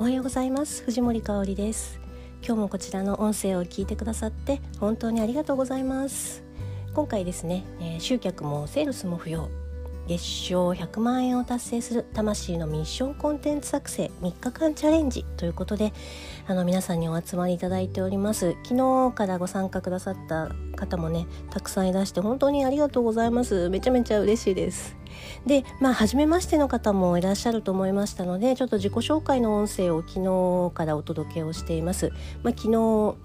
おはようございます。藤森香里です。今日もこちらの音声を聞いてくださって本当にありがとうございます。今回ですね、えー、集客もセールスも不要。月賞100万円を達成する魂のミッションコンテンツ作成3日間チャレンジということであの皆さんにお集まりいただいております。昨日からご参加くださった方もねたくさんいらして本当にありがとうございます。めちゃめちゃ嬉しいです。でまあ初めましての方もいらっしゃると思いましたのでちょっと自己紹介の音声を昨日からお届けをしています、まあ、昨日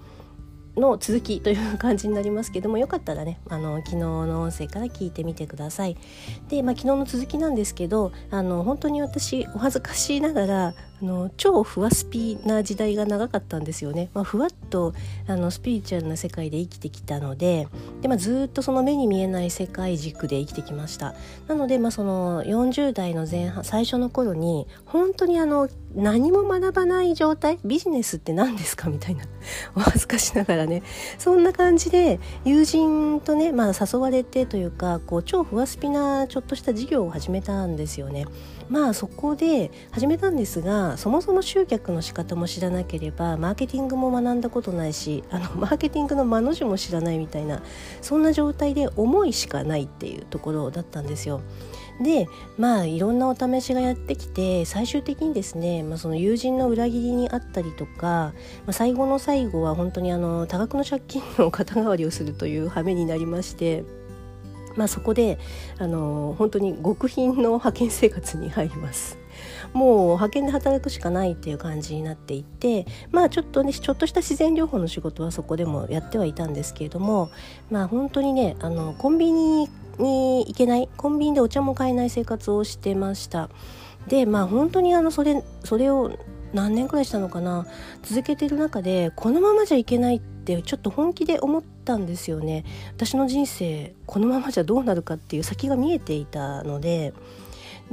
の続きという感じになりますけどもよかったらねあの昨日の音声から聞いてみてください。で、まあ、昨日の続きなんですけどあの本当に私お恥ずかしいながらあの超ふわスピな時代が長かったんですよね。まあ、ふわっとあのスピリチュアルな世界で生きてきたのでで、まあ、ずっとその目に見えない世界軸で生きてきました。なので、まあ、その40代の前半最初の頃に本当にあの何も学ばない状態ビジネスって何ですかみたいな お恥ずかしながらねそんな感じで友人とね、まあ、誘われてというかこう超ふわスピなちょっとした事業を始めたんですよね。まあそこで始めたんですがそもそも集客の仕方も知らなければマーケティングも学んだことないしあの マーケティングの間の字も知らないみたいなそんな状態で思いしかないっていうところだったんですよ。でまあいろんなお試しがやってきて最終的にですね、まあ、その友人の裏切りにあったりとか、まあ、最後の最後は本当にあの多額の借金の肩代わりをするという羽目になりまして。まあ、そこであの本当に極貧の派遣生活に入ります。もう派遣で働くしかないっていう感じになっていてまあちょっとねちょっとした自然療法の仕事はそこでもやってはいたんですけれどもまあ本当にねあのコンビニに行けないコンビニでお茶も買えない生活をしてました。でまあ本当にあのそれそれを何年くらいしたのかな続けてる中でこのままじゃいけないってちょっと本気で思ったんですよね。私の人生このままじゃどうなるかっていう先が見えていたので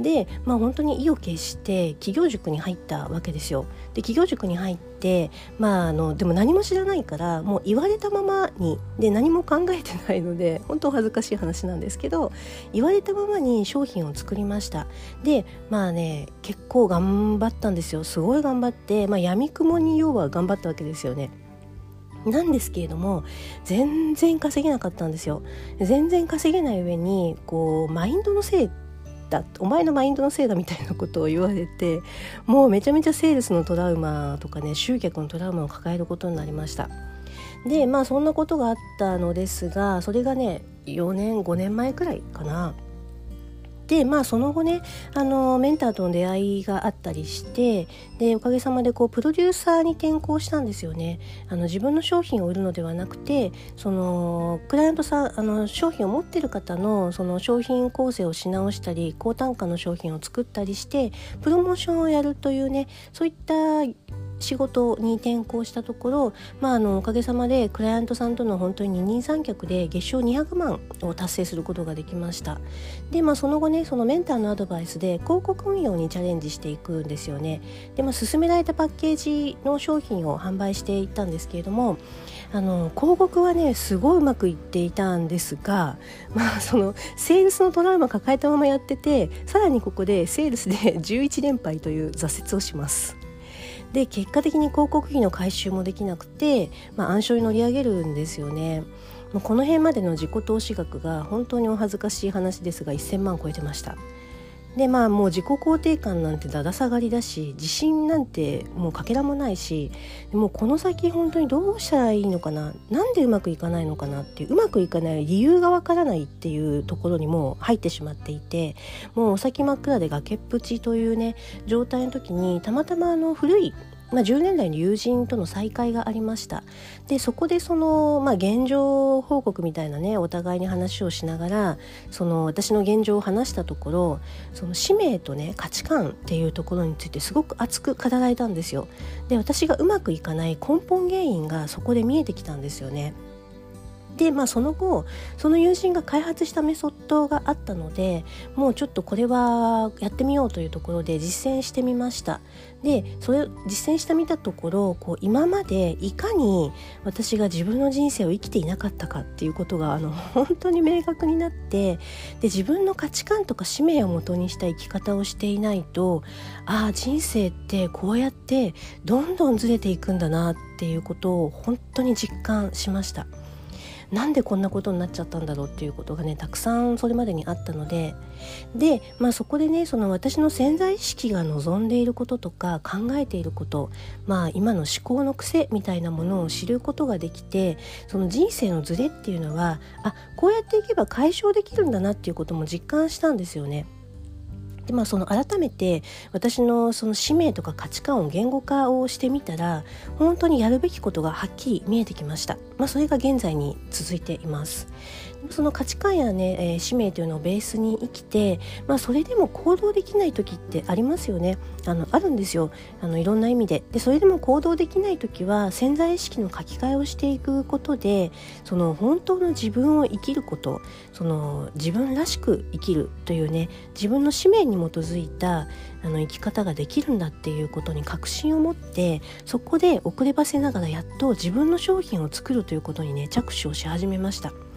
で、まあ、本当に意を決して企業塾に入ったわけですよ。で企業塾に入って、まあ、あのでも何も知らないからもう言われたままにで何も考えてないので 本当恥ずかしい話なんですけど言われたままに商品を作りましたでまあね結構頑張ったんですよすごい頑張って、まあ、闇雲に要は頑張ったわけですよね。なんですけれども全然稼げなかったんですよ全然稼げない上にこうマインドのせいだお前のマインドのせいだみたいなことを言われてもうめちゃめちゃセールスのトラウマとかね集客のトラウマを抱えることになりました。でまあそんなことがあったのですがそれがね4年5年前くらいかな。でまあその後ねあのメンターとの出会いがあったりしてでおかげさまでこうプロデューサーに転向したんですよね。あの自分の商品を売るのではなくてそのクライアントさんあの商品を持ってる方のその商品構成をし直したり高単価の商品を作ったりしてプロモーションをやるというねそういった仕事に転向したところ、まあ、あのおかげさまでクライアントさんとの本当に二人三脚で月賞200万を達成することができましたで、まあ、その後ねそのメンターのアドバイスで広告運用にチャレンジしていくんですよねで、まあ、勧められたパッケージの商品を販売していったんですけれどもあの広告はねすごいうまくいっていたんですが、まあ、そのセールスのトラウマ抱えたままやっててさらにここでセールスで 11連敗という挫折をします。で結果的に広告費の回収もできなくて、まあ、暗礁に乗り上げるんですよね。この辺までの自己投資額が本当にお恥ずかしい話ですが1000万超えてました。でまあもう自己肯定感なんてだだ下がりだし自信なんてもうかけらもないしもうこの先本当にどうしたらいいのかななんでうまくいかないのかなっていううまくいかない理由がわからないっていうところにも入ってしまっていてもうお先真っ暗で崖っぷちというね状態の時にたまたまあの古いまあ、10年来の友人との再会がありました。でそこでその、まあ、現状報告みたいなねお互いに話をしながらその私の現状を話したところその使命とね価値観っていうところについてすごく熱く語られたんですよ。で私がうまくいかない根本原因がそこで見えてきたんですよね。でまあその後その友人が開発したメソッドがあったのでもうちょっとこれはやってみようというところで実践してみましたでそれを実践してみたところこう今までいかに私が自分の人生を生きていなかったかっていうことがあの 本当に明確になってで自分の価値観とか使命をもとにした生き方をしていないとああ人生ってこうやってどんどんずれていくんだなっていうことを本当に実感しました。なんでこんなことになっちゃったんだろうっていうことがねたくさんそれまでにあったのでで、まあ、そこでねその私の潜在意識が望んでいることとか考えていること、まあ、今の思考の癖みたいなものを知ることができてその人生のズレっていうのはあこうやっていけば解消できるんだなっていうことも実感したんですよね。でまあその改めて私のその使命とか価値観を言語化をしてみたら本当にやるべきことがはっきり見えてきました、まあ、それが現在に続いています。その価値観やね、えー、使命というのをベースに生きて、まあ、それでも行動できない時ってありますよね。あのあるんですよ。あのいろんな意味で。でそれでも行動できない時は潜在意識の書き換えをしていくことでその本当の自分を生きることその自分らしく生きるというね自分の使命に基づいたあの生き方ができるんだっていうことに確信を持ってそこで遅ればせながらやっと自分の商品を作るということにね着手をし始めました。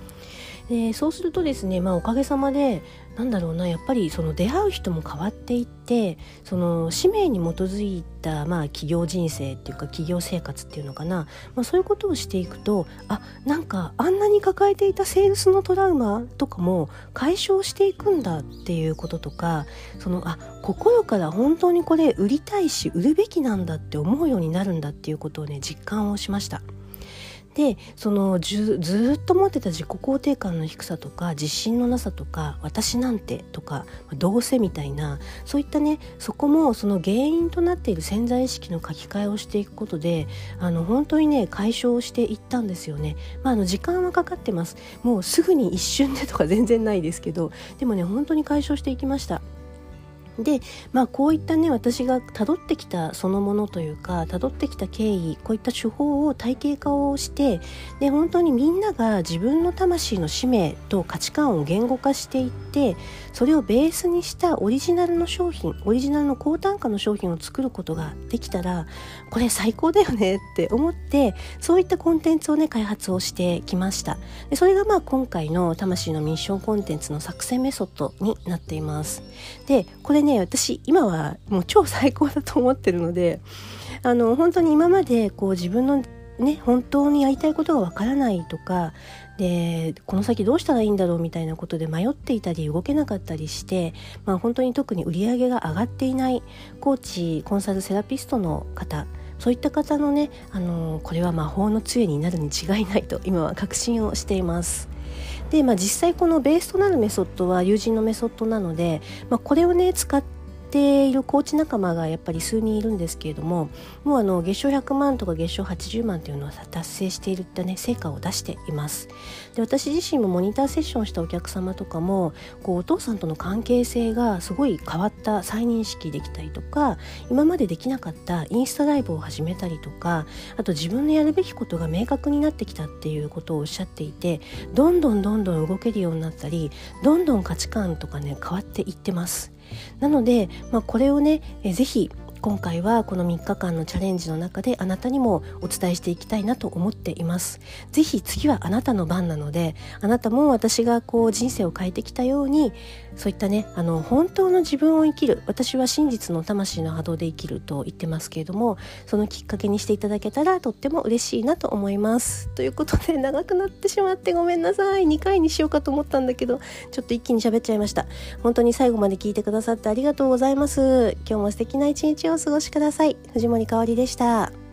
でそうするとですね、まあ、おかげさまでなんだろうなやっぱりその出会う人も変わっていってその使命に基づいた、まあ、企業人生っていうか企業生活っていうのかな、まあ、そういうことをしていくとあなんかあんなに抱えていたセールスのトラウマとかも解消していくんだっていうこととかそのあ心から本当にこれ売りたいし売るべきなんだって思うようになるんだっていうことをね実感をしました。でそのずっと持ってた自己肯定感の低さとか自信のなさとか私なんてとかどうせみたいなそういったねそこもその原因となっている潜在意識の書き換えをしていくことであの本当にね解消していったんですよね。まあ、あの時間はかかってますもうすぐに一瞬でとか全然ないですけどでもね本当に解消していきました。でまあこういったね私がたどってきたそのものというかたどってきた経緯こういった手法を体系化をしてで本当にみんなが自分の魂の使命と価値観を言語化していってそれをベースにしたオリジナルの商品オリジナルの高単価の商品を作ることができたらこれ最高だよねって思ってそういったコンテンツをね開発をしてきました。でそれがまあ今回の魂のミッションコンテンツの作成メソッドになっています。でこれね私今はもう超最高だと思ってるのであの本当に今までこう自分のね本当にやりたいことがわからないとかでこの先どうしたらいいんだろうみたいなことで迷っていたり動けなかったりして、まあ、本当に特に売り上げが上がっていないコーチコンサルセラピストの方そういった方のねあのこれは魔法の杖になるに違いないと今は確信をしています。で、まあ、実際このベースとなるメソッドは友人のメソッドなので、まあ、これをね使っているコーチ仲間がやっぱり数人いるんですけれどももうあの月賞100万とか月賞80万というのは達成しているってね成果を出しています。で私自身もモニターセッションしたお客様とかもこうお父さんとの関係性がすごい変わった再認識できたりとか今までできなかったインスタライブを始めたりとかあと自分のやるべきことが明確になってきたっていうことをおっしゃっていてどんどんどんどん動けるようになったりどんどん価値観とかね変わっていってます。なので、まあ、これをねえぜひ今回はこの3日間のチャレンジの中であなたにもお伝えしていきたいなと思っています。ぜひ次はあなたの番なのであなたも私がこう人生を変えてきたようにそういったねあの本当の自分を生きる私は真実の魂の波動で生きると言ってますけれどもそのきっかけにしていただけたらとっても嬉しいなと思います。ということで長くなってしまってごめんなさい2回にしようかと思ったんだけどちょっと一気に喋っちゃいました本当に最後まで聞いてくださってありがとうございます今日も素敵な一日をお過ごしください。藤森かおりでした。